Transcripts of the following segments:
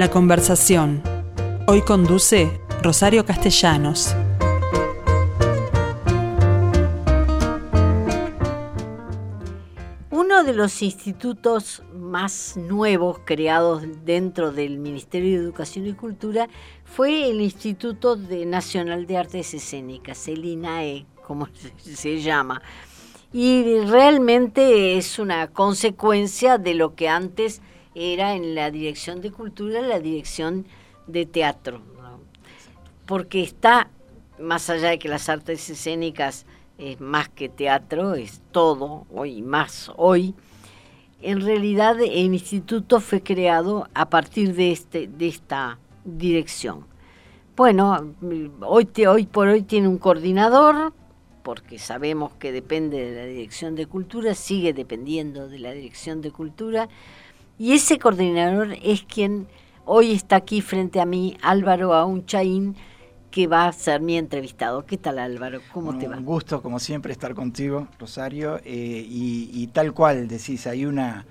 La conversación. Hoy conduce Rosario Castellanos. Uno de los institutos más nuevos creados dentro del Ministerio de Educación y Cultura fue el Instituto Nacional de Artes Escénicas, el INAE, como se llama. Y realmente es una consecuencia de lo que antes era en la dirección de cultura, la dirección de teatro. Porque está, más allá de que las artes escénicas es más que teatro, es todo, hoy más hoy, en realidad el instituto fue creado a partir de, este, de esta dirección. Bueno, hoy, hoy por hoy tiene un coordinador, porque sabemos que depende de la Dirección de Cultura, sigue dependiendo de la Dirección de Cultura, y ese coordinador es quien hoy está aquí frente a mí, Álvaro Aunchaín, que va a ser mi entrevistado. ¿Qué tal Álvaro? ¿Cómo te va? Un gusto, como siempre, estar contigo, Rosario, eh, y, tal cual decís, hay una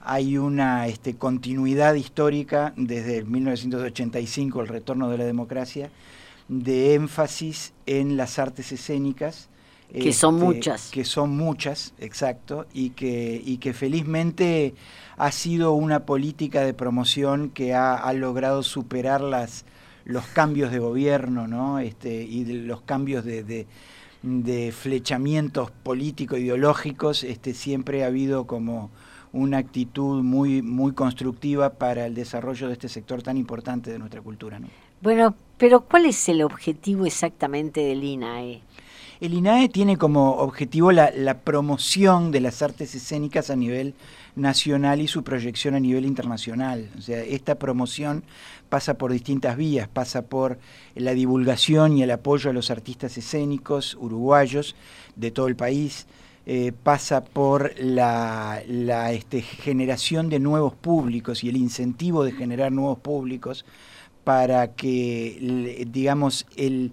hay una este, continuidad histórica desde 1985, el retorno de la democracia, de énfasis en las artes escénicas. Que son este, muchas. Que son muchas, exacto, y que, y que felizmente ha sido una política de promoción que ha, logrado superar las, los cambios de gobierno ¿no? este, y los cambios de, de, de flechamientos político-ideológicos. Este, siempre ha habido como una actitud muy, muy constructiva para el desarrollo de este sector tan importante de nuestra cultura. ¿no? Bueno, pero ¿cuál es el objetivo exactamente del INAE? El INAE tiene como objetivo la, promoción de las artes escénicas a nivel nacional y su proyección a nivel internacional. O sea, esta promoción pasa por distintas vías, pasa por la divulgación y el apoyo a los artistas escénicos uruguayos de todo el país, eh, pasa por la, este, generación de nuevos públicos y el incentivo de generar nuevos públicos para que, digamos, el,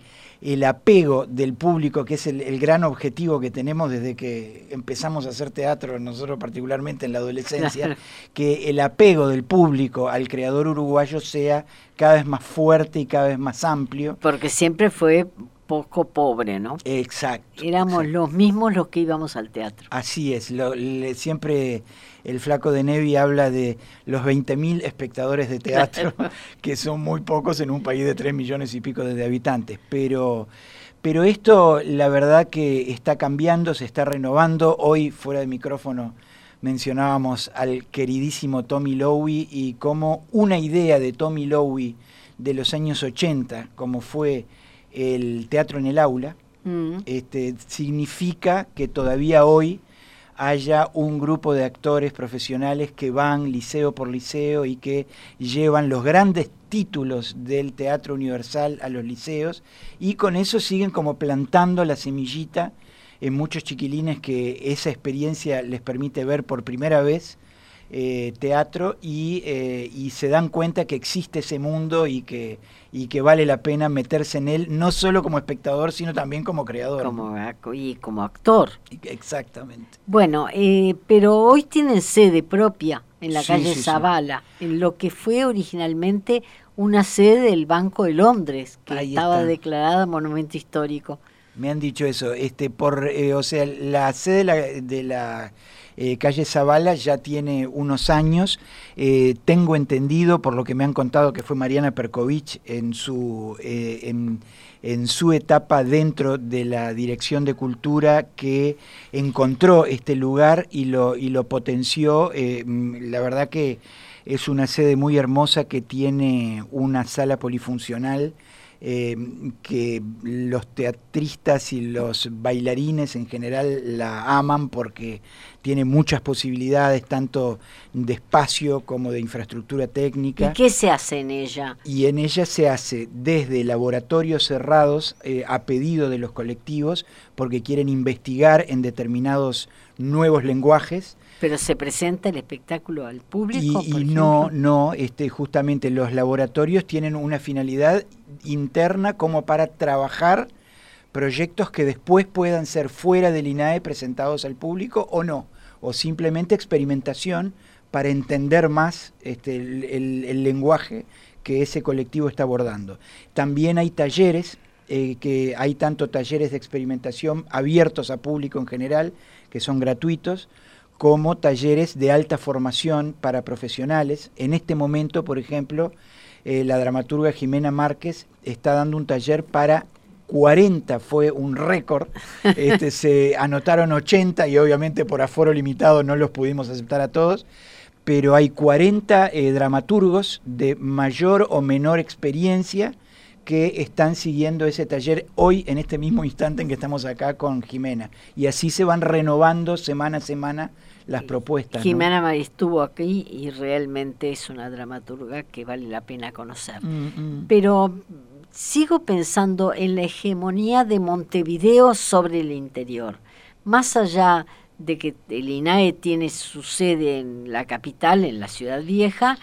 apego del público, que es el, gran objetivo que tenemos desde que empezamos a hacer teatro, nosotros particularmente en la adolescencia, que el apego del público al creador uruguayo sea cada vez más fuerte y cada vez más amplio. Porque siempre fue poco pobre, ¿no? Exacto. Éramos los mismos los que íbamos al teatro. Así es, siempre el flaco de Nevi habla de los 20.000 espectadores de teatro, que son muy pocos en un país de 3 millones y pico de habitantes, pero... Pero esto, la verdad que está cambiando, se está renovando. Hoy, fuera de micrófono, mencionábamos al queridísimo Tommy Lowy y cómo una idea de Tommy Lowy de los años 80, como fue el teatro en el aula, mm. este, significa que todavía hoy haya un grupo de actores profesionales que van liceo por liceo y que llevan los grandes títulos del teatro universal a los liceos y con eso siguen como plantando la semillita en muchos chiquilines que esa experiencia les permite ver por primera vez eh, teatro eh, y, se dan cuenta que existe ese mundo y que, y que vale la pena meterse en él, no solo como espectador, sino también como creador. Como, y como actor. Exactamente. Bueno, eh, pero hoy tienen sede propia en la calle Zavala, en lo que fue originalmente una sede del Banco de Londres, que estaba declarada monumento histórico. Me han dicho eso, este por o sea, la sede de la eh, calle Zavala ya tiene unos años. Eh, tengo entendido, por lo que me han contado, que fue Mariana Perkovich en su, eh, en, su etapa dentro de la Dirección de Cultura que encontró este lugar y lo, y lo potenció. la verdad que es una sede muy hermosa que tiene una sala polifuncional eh, que los teatristas y los bailarines en general la aman porque tiene muchas posibilidades, tanto de espacio como de infraestructura técnica. ¿Y qué se hace en ella? Y en ella se hace desde laboratorios cerrados eh, a pedido de los colectivos, porque quieren investigar en determinados nuevos lenguajes pero se presenta el espectáculo al público. Y, no, no, este, justamente los laboratorios tienen una finalidad interna como para trabajar proyectos que después puedan ser fuera del INAE presentados al público o no, o simplemente experimentación para entender más este, el, lenguaje que ese colectivo está abordando. También hay talleres, eh, que hay tanto talleres de experimentación abiertos a público en general, que son gratuitos, como talleres de alta formación para profesionales. En este momento, por ejemplo, eh, la dramaturga Jimena Márquez está dando un taller para 40 fue un récord, este, se anotaron 80 y obviamente por aforo limitado no los pudimos aceptar a todos, pero hay 40 eh, dramaturgos de mayor o menor experiencia que están siguiendo ese taller hoy en este mismo instante en que estamos acá con Jimena. Y así se van renovando semana a semana las propuestas. Jimena estuvo aquí y realmente es una dramaturga que vale la pena conocer. Mm, mm. Pero sigo pensando en la hegemonía de Montevideo sobre el interior. Más allá de que el INAE tiene su sede en la capital, en la ciudad vieja,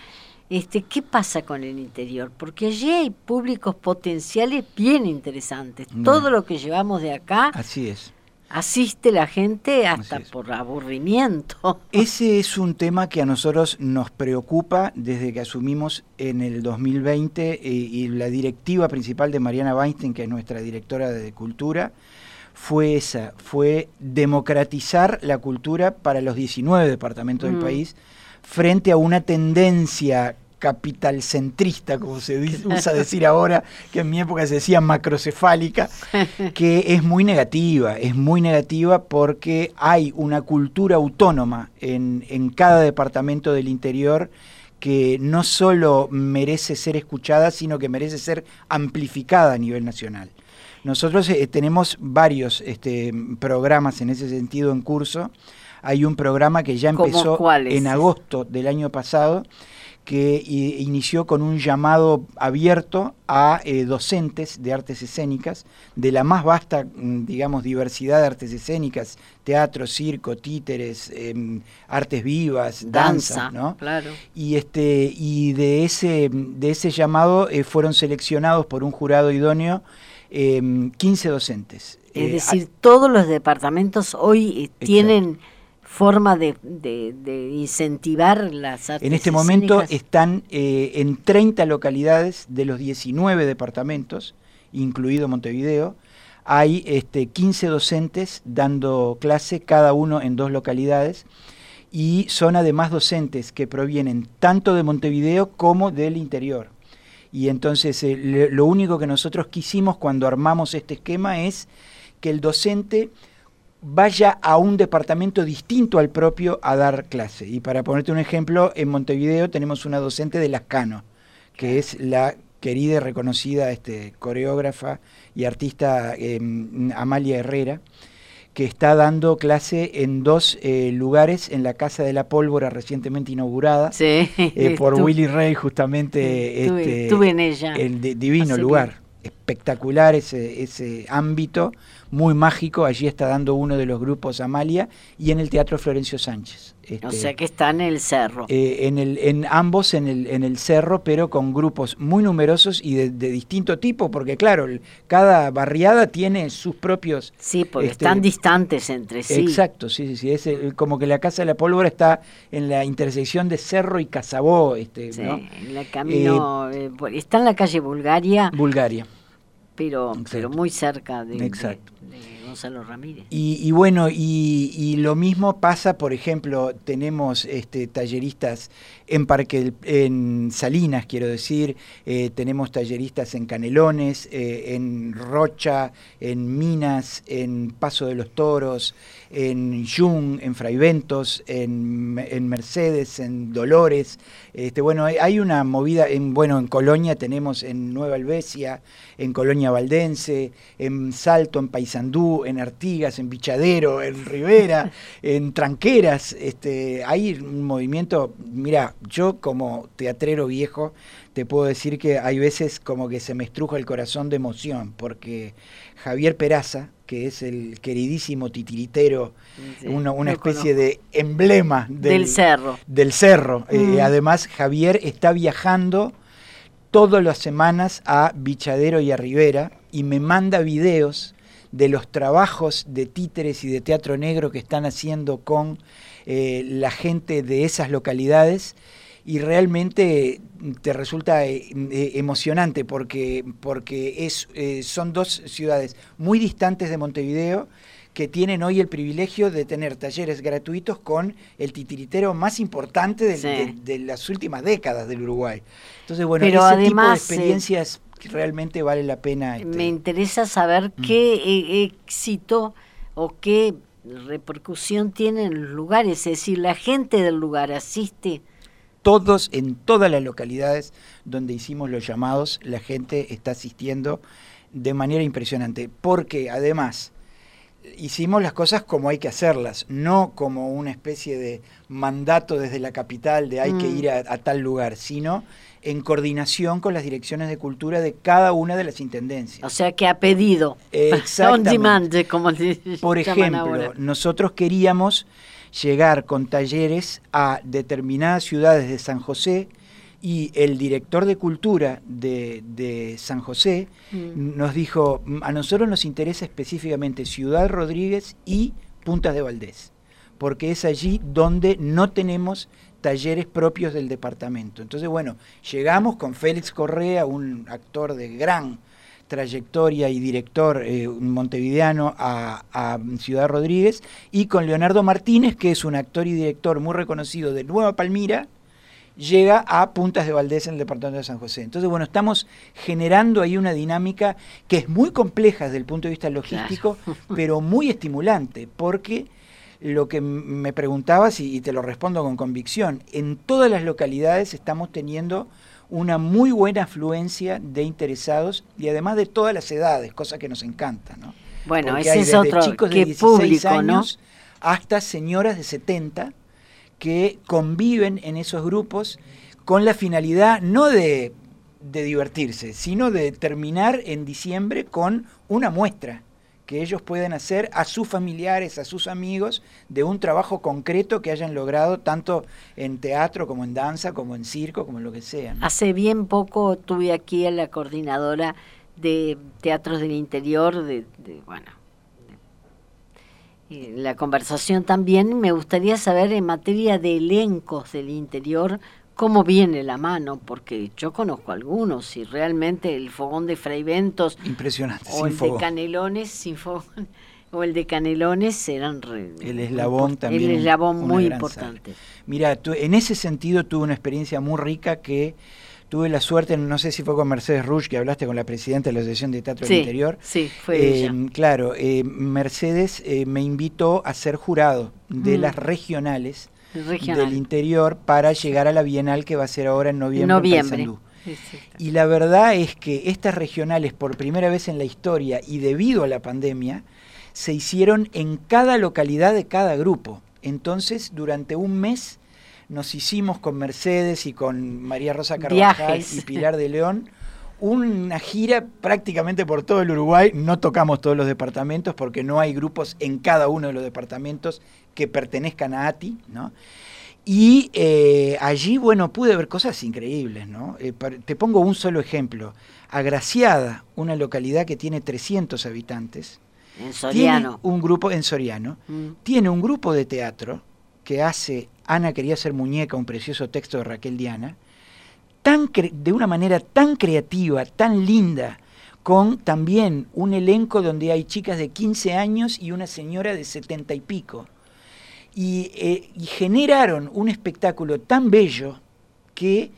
este, ¿qué pasa con el interior? Porque allí hay públicos potenciales bien interesantes. Mm. Todo lo que llevamos de acá Así es asiste la gente hasta por aburrimiento. Ese es un tema que a nosotros nos preocupa desde que asumimos en el 2020 eh, y la directiva principal de Mariana Weinstein, que es nuestra directora de Cultura, fue esa, fue democratizar la cultura para los 19 departamentos del mm. país frente a una tendencia capitalcentrista, como se usa decir ahora, que en mi época se decía macrocefálica, que es muy negativa, es muy negativa porque hay una cultura autónoma en, en cada departamento del interior que no solo merece ser escuchada, sino que merece ser amplificada a nivel nacional. Nosotros eh, tenemos varios este, programas en ese sentido en curso. Hay un programa que ya empezó en agosto del año pasado, que inició con un llamado abierto a eh, docentes de artes escénicas, de la más vasta, mm, digamos, diversidad de artes escénicas, teatro, circo, títeres, em, artes vivas, danza, ¿no? Claro. Y, este, y de, ese, de ese llamado eh, fueron seleccionados por un jurado idóneo 15 em, docentes. Es eh, decir, todos los departamentos hoy tienen forma de, incentivar las artes En este momento están eh, en 30 localidades de los 19 departamentos, incluido Montevideo, hay este, 15 docentes dando clase, cada uno en dos localidades, y son además docentes que provienen tanto de Montevideo como del interior. Y entonces eh, lo único que nosotros quisimos cuando armamos este esquema es que el docente vaya a un departamento distinto al propio a dar clase. Y para ponerte un ejemplo, en Montevideo tenemos una docente de Lascano, que es la querida y reconocida este, coreógrafa y artista em, Amalia Herrera, que está dando clase en dos eh, lugares en la Casa de la Pólvora recientemente inaugurada eh, por Willy Rey, justamente este, en ella. el divino lugar. Espectacular ese, ese ámbito muy mágico. Allí está dando uno de los grupos Amalia y en el Teatro Florencio Sánchez. Este, o sea que está en el cerro. Eh, en, el, en ambos en el, en el cerro, pero con grupos muy numerosos y de, distinto tipo, porque claro, cada barriada tiene sus propios... Sí, porque este, están distantes entre sí. Exacto, sí, sí, sí. Es como que la Casa de la Pólvora está en la intersección de Cerro y Casabó. Este, sí, en el camino... Eh, eh, está en la calle Bulgaria. Bulgaria pero, pero muy cerca de, Ramírez. Y, bueno, y, lo mismo pasa, por ejemplo, tenemos este, talleristas en Parque en Salinas, quiero decir, eh, tenemos talleristas en Canelones, eh, en Rocha, en Minas, en Paso de los Toros, en Jung, en Fraiventos, en, en Mercedes, en Dolores. Este, bueno, hay una movida, en, bueno, en Colonia tenemos en Nueva Albesia, en Colonia Valdense, en Salto, en Paysandú, en Artigas, en Bichadero, en Rivera, en Tranqueras. Este, hay un movimiento, mira, yo como teatrero viejo te puedo decir que hay veces como que se me estruja el corazón de emoción, porque Javier Peraza, que es el queridísimo titiritero, una, especie de emblema del, cerro. Del cerro. Eh, mm. además, Javier está viajando todas las semanas a Bichadero y a Rivera y me manda videos de los trabajos de títeres y de teatro negro que están haciendo con eh, la gente de esas localidades y realmente te resulta eh, eh, emocionante porque, porque es, son dos ciudades muy distantes de Montevideo que tienen hoy el privilegio de tener talleres gratuitos con el titiritero más importante de, las últimas décadas del Uruguay. Entonces, bueno, ese tipo de experiencias realmente vale la pena. Este, me interesa saber mm. qué e, éxito o qué repercusión tiene en los lugares, es decir, la gente del lugar asiste. Todos, en todas las localidades donde hicimos los llamados, la gente está asistiendo de manera impresionante, porque además hicimos las cosas como hay que hacerlas, no como una especie de mandato desde la capital de hay que mm. ir a tal lugar, sino en coordinación con las direcciones de cultura de cada una de las intendencias. O sea que ha pedido. Exactamente. como Por ejemplo, nosotros queríamos llegar con talleres a determinadas ciudades de San José y el director de cultura de, San José mm. nos dijo, a nosotros nos interesa específicamente Ciudad Rodríguez y Puntas de Valdés, porque es allí donde no tenemos talleres propios del departamento. Entonces, bueno, llegamos con Félix Correa, un actor de gran trayectoria y director eh, montevideano a, Ciudad Rodríguez, y con Leonardo Martínez, que es un actor y director muy reconocido de Nueva Palmira, llega a Puntas de Valdés en el departamento de San José. Entonces, bueno, estamos generando ahí una dinámica que es muy compleja desde el punto de vista logístico, pero muy estimulante, porque lo que me preguntabas y, te lo respondo con convicción. En todas las localidades estamos teniendo una muy buena afluencia de interesados y además de todas las edades, cosa que nos encanta. ¿no? Bueno, ese es otro chicos de 16 años hasta señoras de 70 que conviven en esos grupos con la finalidad no de, de divertirse, sino de terminar en diciembre con una muestra que ellos pueden hacer a sus familiares, a sus amigos, de un trabajo concreto que hayan logrado tanto en teatro como en danza, como en circo, como en lo que sea. Hace bien poco tuve aquí a la coordinadora de teatros del interior, de, bueno, la conversación también, me gustaría saber en materia de elencos del interior, cómo viene la mano, porque yo conozco algunos y realmente el fogón de Fraiventos impresionante o el de Canelones sin fogón o el de Canelones eran el eslabón también el eslabón muy importante. Mira, en ese sentido tuve una experiencia muy rica que tuve la suerte, no sé si fue con Mercedes Rush, que hablaste con la presidenta de la Asociación de Teatro del Interior. Sí, fue eh, Claro, eh, Mercedes eh, me invitó a ser jurado de mm. las regionales del interior para llegar a la Bienal que va a ser ahora en noviembre, en Y la verdad es que estas regionales, por primera vez en la historia y debido a la pandemia, se hicieron en cada localidad de cada grupo. Entonces, durante un mes nos hicimos con Mercedes y con María Rosa Carvajal y Pilar de León una gira prácticamente por todo el Uruguay. No tocamos todos los departamentos porque no hay grupos en cada uno de los departamentos que pertenezcan a ATI, ¿no? Y eh, allí, bueno, pude ver cosas increíbles, ¿no? Eh, te pongo un solo ejemplo. Agraciada, una localidad que tiene 300 habitantes. En Soriano. Tiene un grupo, en Soriano, mm. tiene un grupo de teatro que hace Ana quería ser muñeca, un precioso texto de Raquel Diana, tan de una manera tan creativa, tan linda, con también un elenco donde hay chicas de 15 años y una señora de 70 y pico. Eh, y, generaron un espectáculo tan bello que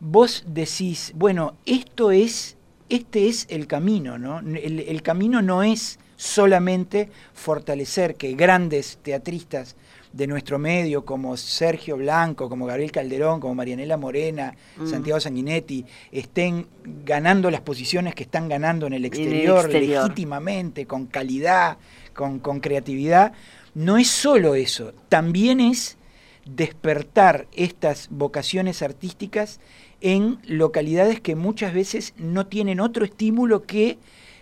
vos decís, bueno, esto es, este es el camino, ¿no? el camino no es solamente fortalecer que grandes teatristas de nuestro medio, como Sergio Blanco, como Gabriel Calderón, como Marianela Morena, mm. Santiago Sanguinetti, estén ganando las posiciones que están ganando en el exterior, legítimamente, con calidad, con, con creatividad, no es solo eso, también es despertar estas vocaciones artísticas en localidades que muchas veces no tienen otro estímulo que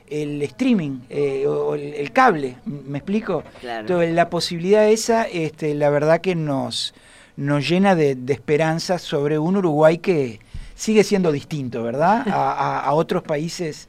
el streaming eh, o el, cable, ¿me explico? Entonces, la posibilidad esa, este, la verdad que nos, nos llena de, esperanza sobre un Uruguay que sigue siendo distinto, ¿verdad? A, otros países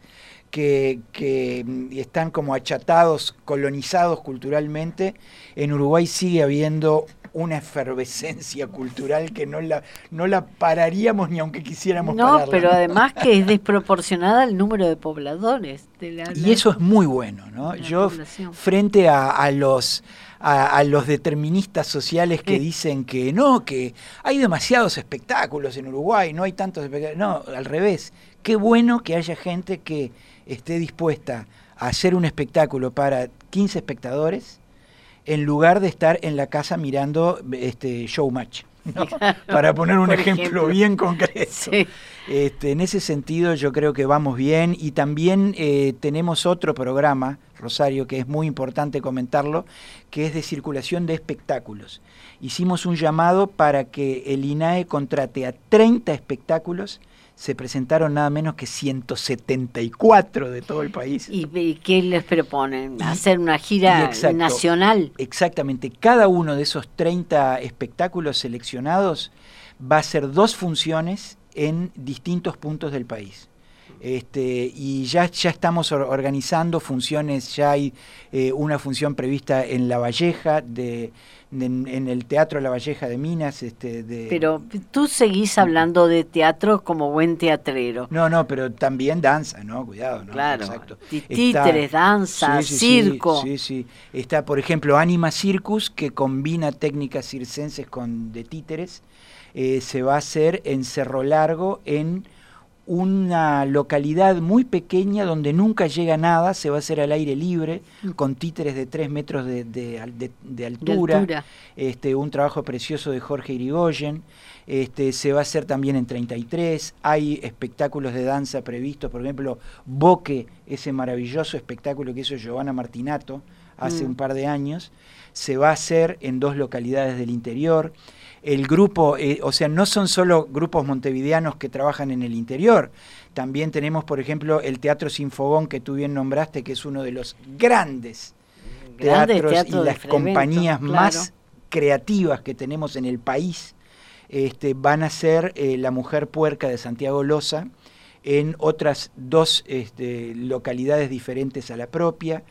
que, que están como achatados, colonizados culturalmente, en Uruguay sigue habiendo una efervescencia cultural que no la, no la pararíamos ni aunque quisiéramos no, pero además que es desproporcionada el número de pobladores. De la, y eso es muy bueno, ¿no? Yo frente a, los a, los deterministas sociales que dicen que no, que hay demasiados espectáculos en Uruguay, no hay tantos espectáculos. No, al revés. Qué bueno que haya gente que esté dispuesta a hacer un espectáculo para 15 espectadores en lugar de estar en la casa mirando este showmatch. Para poner un ejemplo, bien concreto. Este, en ese sentido yo creo que vamos bien y también eh, tenemos otro programa, Rosario, que es muy importante comentarlo, que es de circulación de espectáculos. Hicimos un llamado para que el INAE contrate a 30 espectáculos se presentaron nada menos que 174 de todo el país. ¿Y, qué les proponen? ¿Hacer una gira nacional? Exactamente. Cada uno de esos 30 espectáculos seleccionados va a ser dos funciones en distintos puntos del país. Este, y ya, ya estamos organizando funciones, ya hay eh, una función prevista en La Valleja, de, en, el Teatro La Valleja de Minas. Este, de, pero tú seguís hablando de teatro como buen teatrero. No, no, pero también danza, ¿no? Cuidado, ¿no? Claro, títeres, danza, circo. Sí, sí, Está, por ejemplo, Anima Circus, que combina técnicas circenses con de títeres. Eh, se va a hacer en Cerro Largo, en una localidad muy pequeña donde nunca llega nada, se va a hacer al aire libre, mm. con títeres de 3 metros de, altura, Este, un trabajo precioso de Jorge Irigoyen, este, se va a hacer también en 33, hay espectáculos de danza previstos, por ejemplo, Boque, ese maravilloso espectáculo que hizo Giovanna Martinato hace mm. un par de años, se va a hacer en dos localidades del interior el grupo, eh, o sea, no son solo grupos montevideanos que trabajan en el interior, también tenemos, por ejemplo, el Teatro Sinfogón que tú bien nombraste, que es uno de los grandes teatros y las compañías más creativas que tenemos en el país. Este, van a ser eh, La Mujer Puerca de Santiago Loza en otras dos este, localidades diferentes a la propia.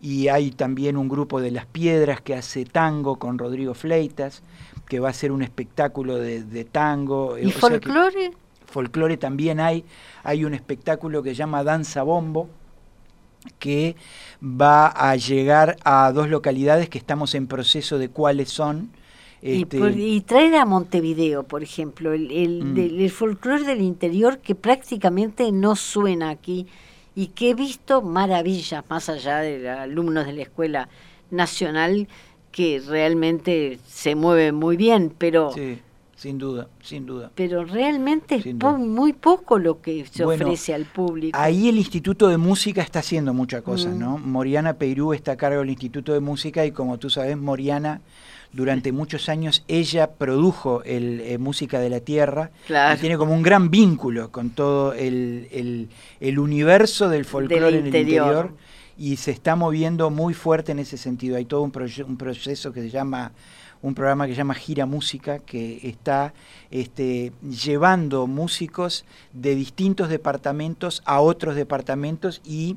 Y hay también un grupo de Las Piedras que hace tango con Rodrigo Fleitas que va a ser un espectáculo de, tango. ¿Y folclore? folclore también hay. Hay un espectáculo que se llama Danza Bombo, que va a llegar a dos localidades que estamos en proceso de cuáles son. Este... Y, traer a Montevideo, por ejemplo, el, el, mm. el folclore del interior que prácticamente no suena aquí y que he visto maravillas más allá de alumnos de la Escuela Nacional que realmente se mueve muy bien, pero... Sí, sin duda, sin duda. Pero realmente es muy poco lo que se ofrece al público. Ahí el Instituto de Música está haciendo muchas cosas, mm. ¿no? Moriana Peirú está a cargo del Instituto de Música y como tú sabes, Moriana durante muchos años ella produjo el eh, Música de la Tierra y tiene como un gran vínculo con todo el, el, universo del folclore en el interior y se está moviendo muy fuerte en ese sentido. Hay todo un, un proceso que se llama un programa que se llama Gira Música, que está este, llevando músicos de distintos departamentos a otros departamentos y,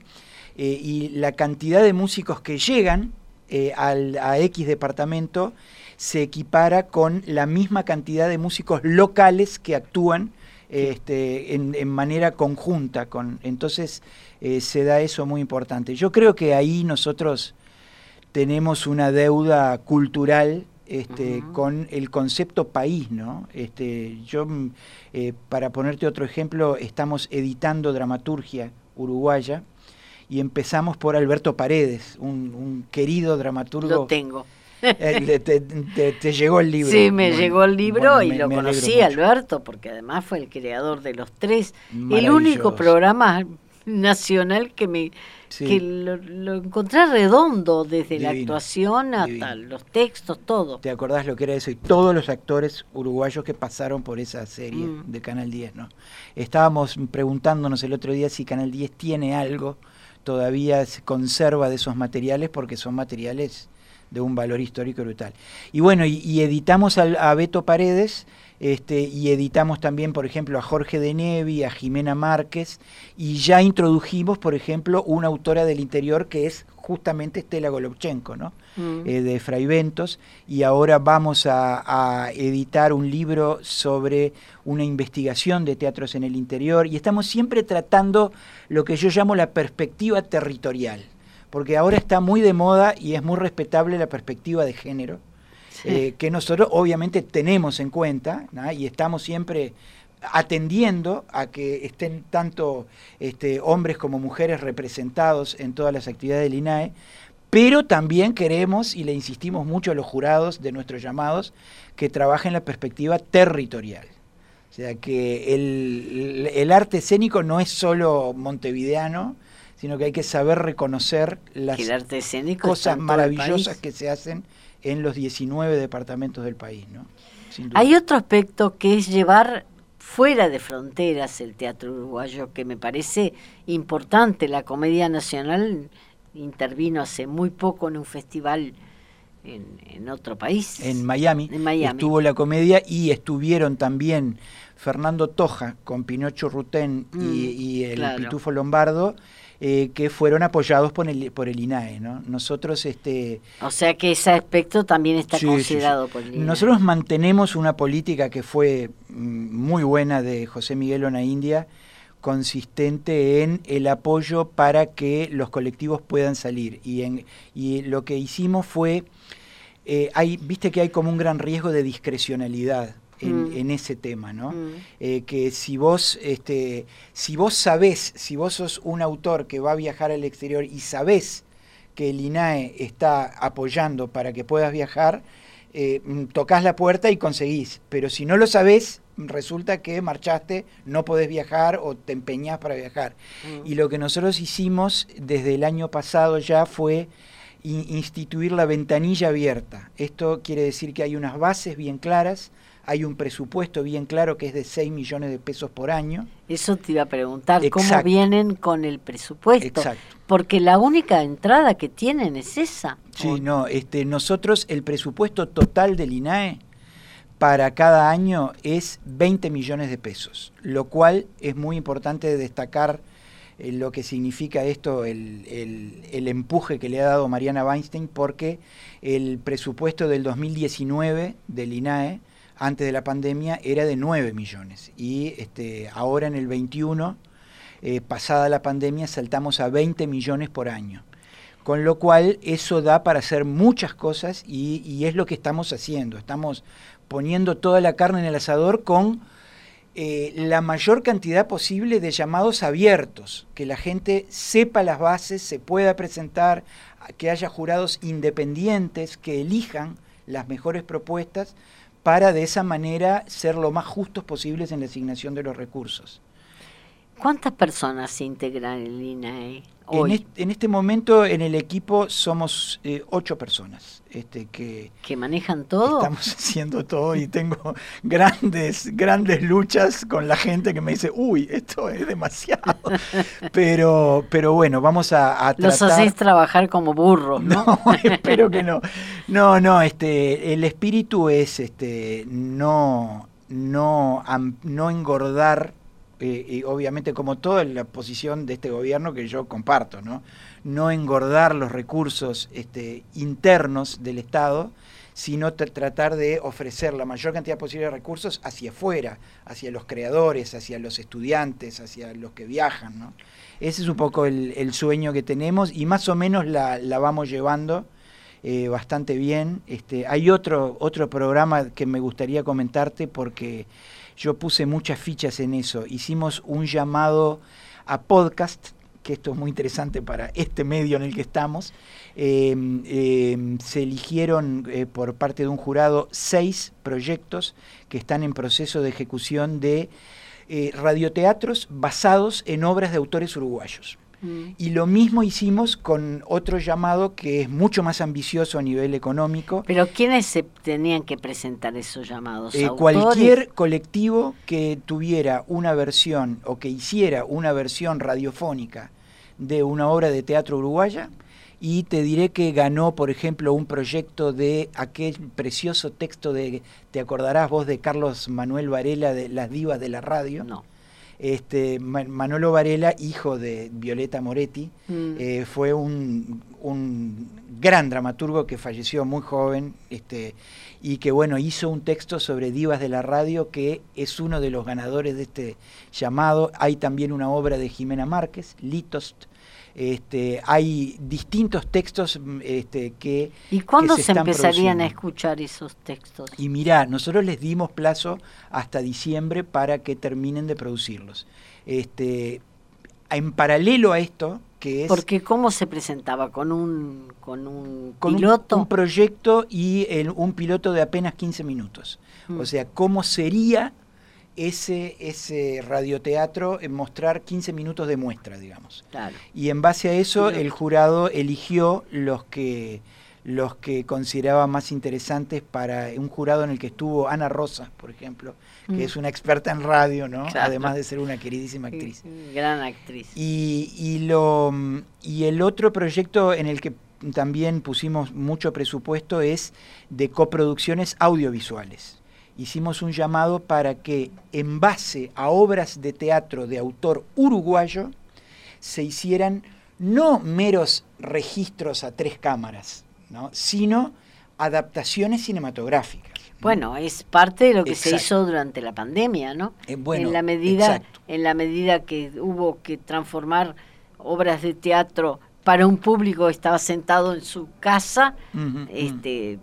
eh, y la cantidad de músicos que llegan eh, al, a X departamento se equipara con la misma cantidad de músicos locales que actúan este, en, manera conjunta. Con, entonces eh, se da eso muy importante. Yo creo que ahí nosotros tenemos una deuda cultural este, con el concepto país, ¿no? Este, yo, mm, eh, para ponerte otro ejemplo, estamos editando dramaturgia uruguaya y empezamos por Alberto Paredes, un, querido dramaturgo. Lo tengo. Eh, te, llegó el libro. Sí, me llegó el libro y lo conocí, Alberto, porque además fue el creador de los tres. El único programa nacional que me que lo, encontré redondo desde la actuación hasta los textos, todo. ¿Te acordás lo que era eso? Y todos los actores uruguayos que pasaron por esa serie mm. de Canal 10, ¿no? Estábamos preguntándonos el otro día si Canal 10 tiene algo, todavía se conserva de esos materiales, porque son materiales de un valor histórico brutal. Y bueno, y, editamos a Beto Paredes, este, y editamos también, por ejemplo, a Jorge de Nevi, a Jimena Márquez, y ya introdujimos, por ejemplo, una autora del interior que es justamente Estela Golovchenko, ¿no? Mm. Eh, de Fray Ventos, y ahora vamos a, a, editar un libro sobre una investigación de teatros en el interior, y estamos siempre tratando lo que yo llamo la perspectiva territorial, porque ahora está muy de moda y es muy respetable la perspectiva de género eh, que nosotros obviamente tenemos en cuenta y estamos siempre atendiendo a que estén tanto este, hombres como mujeres representados en todas las actividades del INAE, pero también queremos y le insistimos mucho a los jurados de nuestros llamados que trabajen la perspectiva territorial. O sea, que el, arte escénico no es solo montevideano, sino que hay que saber reconocer las cosas maravillosas que se hacen en los 19 departamentos del país. ¿no? Hay otro aspecto que es llevar fuera de fronteras el teatro uruguayo, que me parece importante. La Comedia Nacional intervino hace muy poco en un festival en, otro país. En Miami, en Miami. Estuvo la comedia y estuvieron también Fernando Toja con Pinocho Rutén y, mm, el Pitufo Lombardo eh, que fueron apoyados por el, por el INAE. ¿no? Nosotros, este, o sea que ese aspecto también está considerado por el INAE. Nosotros mantenemos una política que fue mm, muy buena de José Miguel Ona India, consistente en el apoyo para que los colectivos puedan salir. Y, en, y lo que hicimos fue, eh, hay, viste que hay como un gran riesgo de discrecionalidad Mm. en, ese tema, ¿no? Mm. Eh, que si vos, este, si vos sabés, si vos sos un autor que va a viajar al exterior y sabés que el INAE está apoyando para que puedas viajar, eh, mm, tocas la puerta y conseguís. Pero si no lo sabés, resulta que marchaste, no podés viajar o te empeñás para viajar. Y lo que nosotros hicimos desde el año pasado ya fue instituir la ventanilla abierta. Esto quiere decir que hay unas bases bien claras hay un presupuesto bien claro que es de 6 millones de pesos por año. Eso te iba a preguntar, ¿cómo vienen con el presupuesto? Exacto. Porque la única entrada que tienen es esa. Sí, no, este, nosotros el presupuesto total del INAE para cada año es 20 millones de pesos, lo cual es muy importante destacar eh, lo que significa esto, el, el, el, empuje que le ha dado Mariana Weinstein, porque el presupuesto del 2019 del INAE antes de la pandemia era de 9 millones y este, ahora en el 21, eh, pasada la pandemia, saltamos a 20 millones por año. Con lo cual eso da para hacer muchas cosas y, es lo que estamos haciendo. Estamos poniendo toda la carne en el asador con eh, la mayor cantidad posible de llamados abiertos, que la gente sepa las bases, se pueda presentar, que haya jurados independientes que elijan las mejores propuestas para de esa manera ser lo más justos posibles en la asignación de los recursos. ¿Cuántas personas se integran en el INAE hoy? En, este momento en el equipo somos eh, ocho personas. Este, que, ¿Que manejan todo? Estamos haciendo todo y tengo grandes, grandes luchas con la gente que me dice, uy, esto es demasiado. pero, pero bueno, vamos a, a tratar... Los hacéis trabajar como burros, ¿no? No, espero que no. No, no, este, el espíritu es este, no, no, no engordar y obviamente como toda la posición de este gobierno que yo comparto, ¿no? No engordar los recursos este, internos del Estado, sino tratar de ofrecer la mayor cantidad posible de recursos hacia afuera, hacia los creadores, hacia los estudiantes, hacia los que viajan, ¿no? Ese es un poco el, sueño que tenemos y más o menos la, vamos llevando eh, bastante bien. Este, hay otro, otro programa que me gustaría comentarte porque yo puse muchas fichas en eso. Hicimos un llamado a podcast, que esto es muy interesante para este medio en el que estamos. Em, em, se eligieron eh, por parte de un jurado seis proyectos que están en proceso de ejecución de eh, radioteatros basados en obras de autores uruguayos. Mm. Y lo mismo hicimos con otro llamado que es mucho más ambicioso a nivel económico. Pero ¿quiénes se tenían que presentar esos llamados? Eh, cualquier colectivo que tuviera una versión o que hiciera una versión radiofónica de una obra de teatro uruguaya y te diré que ganó, por ejemplo, un proyecto de aquel precioso texto de, te acordarás vos de Carlos Manuel Varela de Las Divas de la Radio. No. Este, Manolo Varela, hijo de Violeta Moretti, Mm. eh, fue un, un gran dramaturgo que falleció muy joven este, y que bueno, hizo un texto sobre divas de la radio que es uno de los ganadores de este llamado. Hay también una obra de Jimena Márquez, Litost. Este, hay distintos textos mm, este, que... ¿Y cuándo que se, empezarían a escuchar esos textos? Y mirá, nosotros les dimos plazo hasta diciembre para que terminen de producirlos. Este, en paralelo a esto, que es Porque ¿cómo se presentaba? ¿Con un, con un con un- proyecto y el- un piloto de apenas 15 minutos. Mm. O sea, ¿cómo sería ese, ese radioteatro en mostrar 15 minutos de muestra, digamos? Claro. Y en base a eso, el jurado eligió los que los que consideraba más interesantes para un jurado en el que estuvo Ana Rosas, por ejemplo, que Mm. es una experta en radio, ¿no? Claro. Además de ser una queridísima actriz. Gran actriz. Y, y lo, y el otro proyecto en el que también pusimos mucho presupuesto es de coproducciones audiovisuales. Hicimos un llamado para que en base a obras de teatro de autor uruguayo se hicieran no meros registros a tres cámaras, ¿no? sino adaptaciones cinematográficas. Bueno, es parte de lo que se hizo durante la pandemia, ¿no? Eh, bueno, en la medida, exacto. en la medida que hubo que transformar obras de teatro para un público que estaba sentado en su casa, este.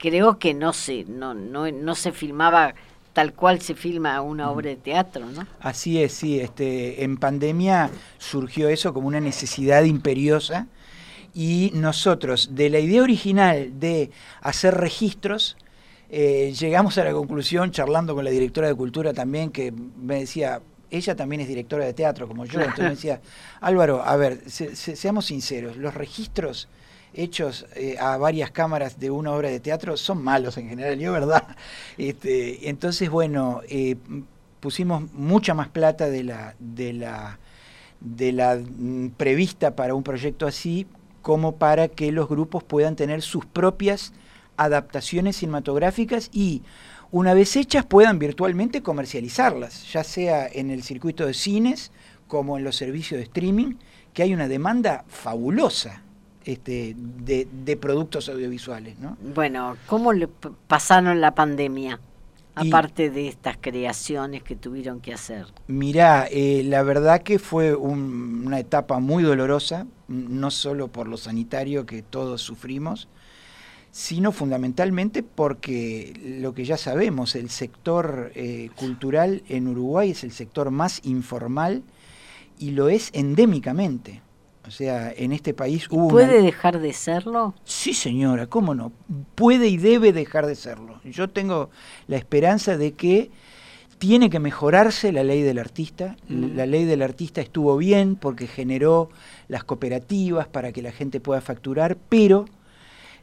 Creo que no se, no, no, no se filmaba tal cual se filma una obra de teatro, ¿no? Así es, sí. Este, en pandemia surgió eso como una necesidad imperiosa y nosotros, de la idea original de hacer registros, eh, llegamos a la conclusión, charlando con la directora de Cultura también, que me decía, ella también es directora de teatro como yo, entonces me decía, Álvaro, a ver, se- se- seamos sinceros, los registros hechos eh, a varias cámaras de una obra de teatro son malos en general, yo verdad. Este, entonces, bueno, eh, pusimos mucha más plata de la, de la, mm, prevista para un proyecto así, como para que los grupos puedan tener sus propias adaptaciones cinematográficas y una vez hechas puedan virtualmente comercializarlas, ya sea en el circuito de cines como en los servicios de streaming, que hay una demanda fabulosa este, de, de productos audiovisuales. ¿no? Bueno, ¿cómo le pasaron la pandemia? Y- Aparte de estas creaciones que tuvieron que hacer. Mirá, eh, la verdad que fue un- una etapa muy dolorosa, no solo por lo sanitario que todos sufrimos, sino fundamentalmente porque lo que ya sabemos, el sector eh, cultural en Uruguay es el sector más informal y lo es endémicamente. O sea, en este país hubo una- ¿Puede dejar de serlo? Sí, señora, ¿cómo no? Puede y debe dejar de serlo. Yo tengo la esperanza de que tiene que mejorarse la ley del artista. Mm. La ley del artista estuvo bien porque generó las cooperativas para que la gente pueda facturar, pero...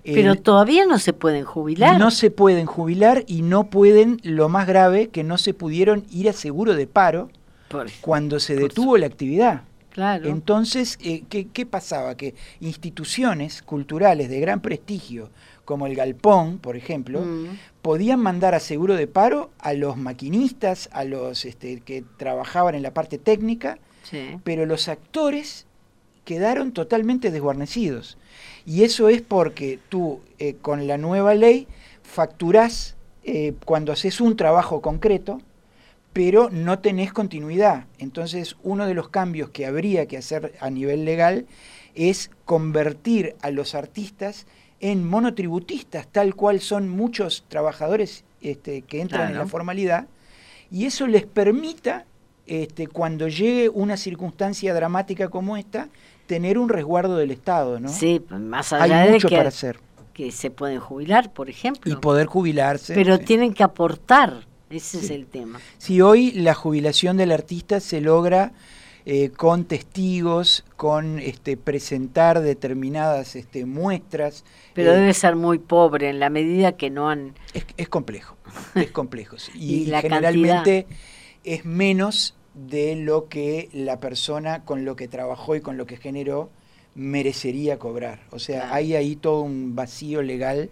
eh, Pero todavía no se pueden jubilar. no se pueden jubilar y no pueden, lo más grave, que no se pudieron ir a seguro de paro Por- cuando se detuvo la actividad. Claro. Entonces, eh, ¿qué, qué pasaba? Que instituciones culturales de gran prestigio, como el Galpón, por ejemplo, Mm. podían mandar a seguro de paro a los maquinistas, a los este, que trabajaban en la parte técnica, Sí. pero los actores quedaron totalmente desguarnecidos. Y eso es porque tú, eh, con la nueva ley, facturás eh, cuando haces un trabajo concreto, pero no tenés continuidad. Entonces, uno de los cambios que habría que hacer a nivel legal es convertir a los artistas en monotributistas, tal cual son muchos trabajadores este, que entran en la formalidad, y eso les permita, este, cuando llegue una circunstancia dramática como esta, tener un resguardo del Estado, ¿no? Sí, más Hay allá de mucho que, para hacer. que se pueden jubilar, por ejemplo. Y poder jubilarse. Pero sí. tienen que aportar, ese es el tema. Si hoy la jubilación del artista se logra eh, con testigos, con este, presentar determinadas este, muestras, Pero eh, debe ser muy pobre en la medida que no han... es, es complejo, es complejo. Y, Y la generalmente es menos de lo que la persona con lo que trabajó y con lo que generó merecería cobrar. O sea, hay ahí todo un vacío legal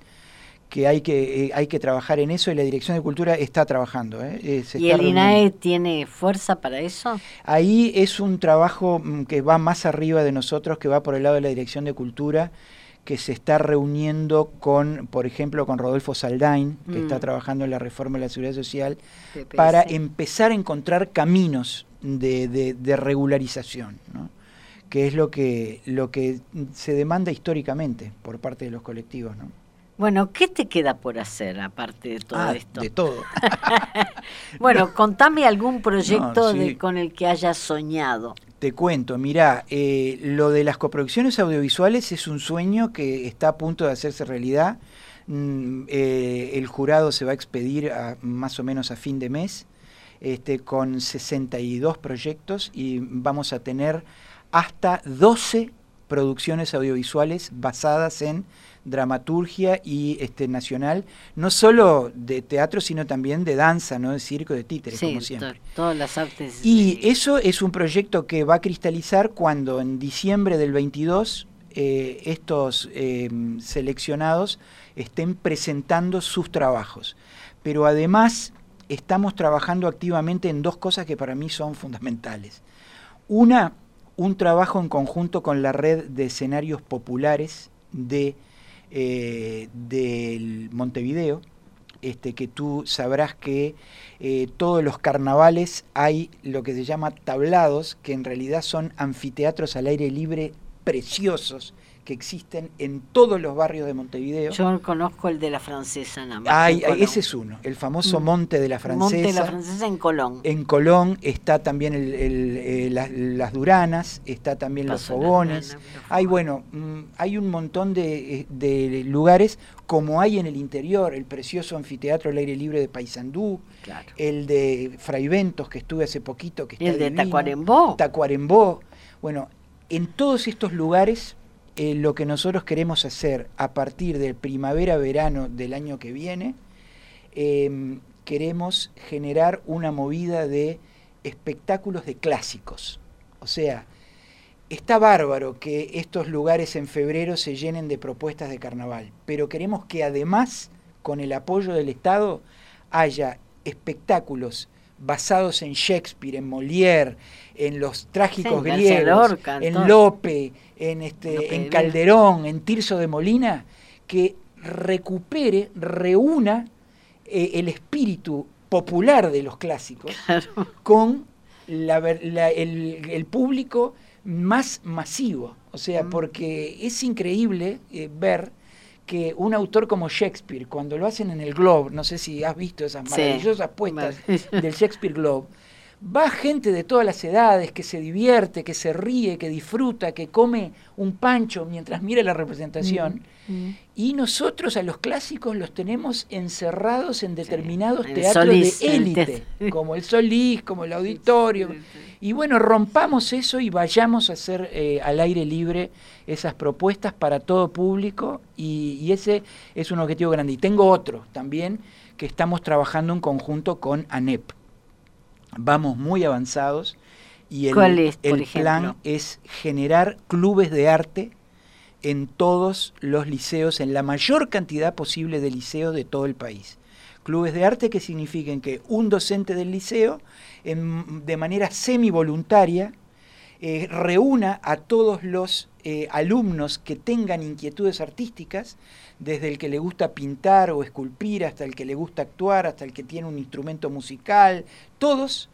que hay que, eh, hay que trabajar en eso y la Dirección de Cultura está trabajando. ¿eh? Eh, ¿Y el INAE tiene fuerza para eso? Ahí es un trabajo mm, que va más arriba de nosotros, que va por el lado de la Dirección de Cultura, que se está reuniendo con, por ejemplo, con Rodolfo Saldain, que está mm. trabajando en la reforma de la seguridad social, para empezar a encontrar caminos de, de, regularización, ¿no? que es lo que, lo que se demanda históricamente por parte de los colectivos. ¿no? Bueno, ¿qué te queda por hacer aparte de todo ah, esto? De todo. bueno, contame algún proyecto con el que hayas soñado. Te cuento, mirá, eh, lo de las coproducciones audiovisuales es un sueño que está a punto de hacerse realidad. Mm, eh, el jurado se va a expedir más o menos a fin de mes este, con 62 proyectos y vamos a tener hasta 12 producciones audiovisuales basadas en dramaturgia y este nacional, no solo de teatro, sino también de danza, ¿no? de circo, de títeres, como siempre. todas las artes. Y eso es un proyecto que va a cristalizar cuando en diciembre del 22 eh, estos eh, seleccionados estén presentando sus trabajos. Pero además estamos trabajando activamente en dos cosas que para mí son fundamentales. Una, un trabajo en conjunto con la red de escenarios populares de eh, del Montevideo, este, que tú sabrás que eh, todos los carnavales hay lo que se llama tablados, que en realidad son anfiteatros al aire libre preciosos, que existen en todos los barrios de Montevideo. Yo conozco el de la Francesa nada más. ese es uno, el famoso mm. Monte de la Francesa. Monte de la Francesa en Colón. En Colón está también eh, las, Duranas, está también los Fogones. hay, bueno, mm, hay un montón de, de, lugares como hay en el interior, el precioso anfiteatro al aire libre de Paysandú, el de Fraiventos que estuve hace poquito, que está el de Tacuarembó. Tacuarembó. Bueno, en todos estos lugares eh, lo que nosotros queremos hacer a partir del primavera-verano del año que viene, em, queremos generar una movida de espectáculos de clásicos. O sea, está bárbaro que estos lugares en febrero se llenen de propuestas de carnaval, pero queremos que además, con el apoyo del Estado, haya espectáculos basados en Shakespeare, en Molière, en los trágicos griegos, en Lope, en, este, en Calderón, en Tirso de Molina, que recupere, reúna eh, el espíritu popular de los clásicos con el, público más masivo. O sea, mm. porque es increíble eh, ver que un autor como Shakespeare, cuando lo hacen en el Globe, no sé si has visto esas maravillosas puestas del Shakespeare Globe, va gente de todas las edades que se divierte, que se ríe, que disfruta, que come un pancho mientras mira la representación. Mm, mm. Y nosotros a los clásicos los tenemos encerrados en determinados teatros de élite, como el Solís, como el Auditorio. Y bueno, rompamos eso y vayamos a hacer eh, al aire libre esas propuestas para todo público y, y ese es un objetivo grande. Y tengo otro también que estamos trabajando en conjunto con ANEP vamos muy avanzados y el, el plan es generar clubes de arte en todos los liceos, en la mayor cantidad posible de liceos de todo el país. Clubes de arte que signifiquen que un docente del liceo, de manera semi-voluntaria, eh, reúna a todos los eh, alumnos que tengan inquietudes artísticas, desde el que le gusta pintar o esculpir, hasta el que le gusta actuar, hasta el que tiene un instrumento musical, todos,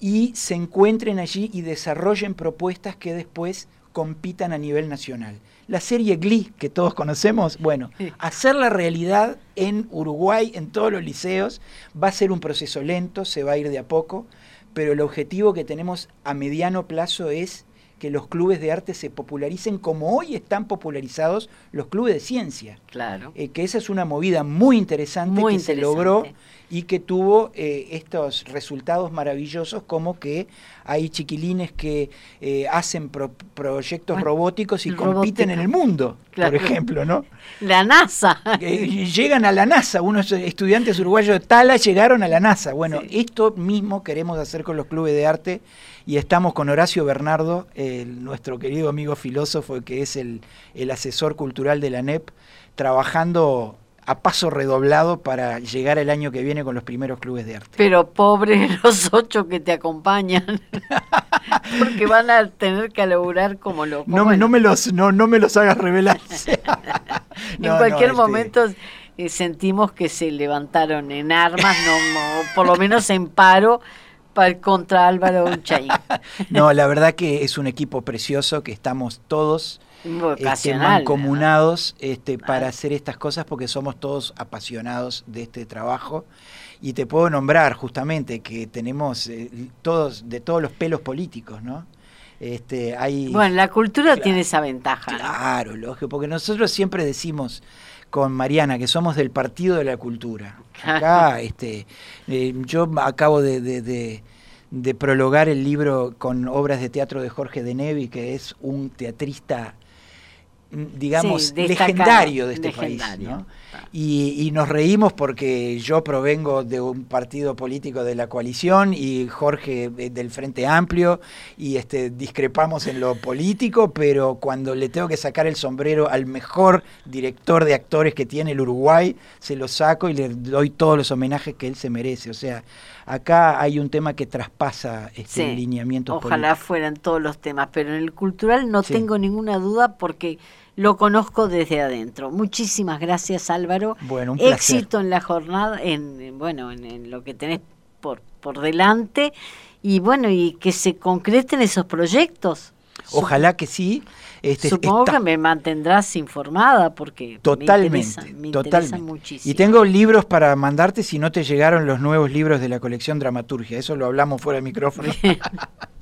y se encuentren allí y desarrollen propuestas que después compitan a nivel nacional. La serie Glee, que todos conocemos, bueno, hacerla realidad en Uruguay, en todos los liceos, va a ser un proceso lento, se va a ir de a poco, pero el objetivo que tenemos a mediano plazo es que los clubes de arte se popularicen como hoy están popularizados los clubes de ciencia. Claro. Eh, que esa es una movida muy interesante que se logró y que tuvo eh, estos resultados maravillosos como que hay chiquilines que eh, hacen proyectos robóticos y compiten en el mundo. por ejemplo, ¿no? La NASA. llegan a la NASA, unos estudiantes uruguayos de Tala llegaron a la NASA. Bueno, esto mismo queremos hacer con los clubes de arte y estamos con Horacio Bernardo, nuestro querido amigo filósofo que es el, el asesor cultural de la NEP, trabajando a paso redoblado para llegar el año que viene con los primeros clubes de arte. Pero pobres los ocho que te acompañan, porque van a tener que laburar como locos. No, no, me los, no, no me los hagas revelar. en cualquier este momento eh, sentimos que se levantaron en armas, no, por lo menos en paro, para, contra Álvaro Unchaín. no, la verdad que es un equipo precioso, que estamos todos este, mancomunados este, para hacer estas cosas porque somos todos apasionados de este trabajo. Y te puedo nombrar justamente que tenemos eh, todos, de todos los pelos políticos, ¿no? Este, hay, bueno, la cultura tiene esa ventaja. Claro, lógico, porque nosotros siempre decimos con Mariana que somos del partido de la cultura. Acá, este, eh, yo acabo de, de, de, prologar el libro con obras de teatro de Jorge de Nevi, que es un teatrista digamos, legendario de este país. Y, nos reímos porque yo provengo de un partido político de la coalición y Jorge del Frente Amplio y este, discrepamos en lo político, pero cuando le tengo que sacar el sombrero al mejor director de actores que tiene el Uruguay, se lo saco y le doy todos los homenajes que él se merece. O sea, acá hay un tema que traspasa este sí, lineamiento Ojalá fueran todos los temas, pero en el cultural no tengo ninguna duda porque lo conozco desde adentro. Muchísimas gracias Álvaro. Bueno, un Éxito en la jornada, en bueno, en, lo que tenés por, por delante y bueno, y que se concreten esos proyectos. Ojalá que sí. Este, Supongo que me mantendrás informada porque totalmente, me interesa, muchísimo. Y tengo libros para mandarte si no te llegaron los nuevos libros de la colección Dramaturgia. Eso lo hablamos fuera de micrófono.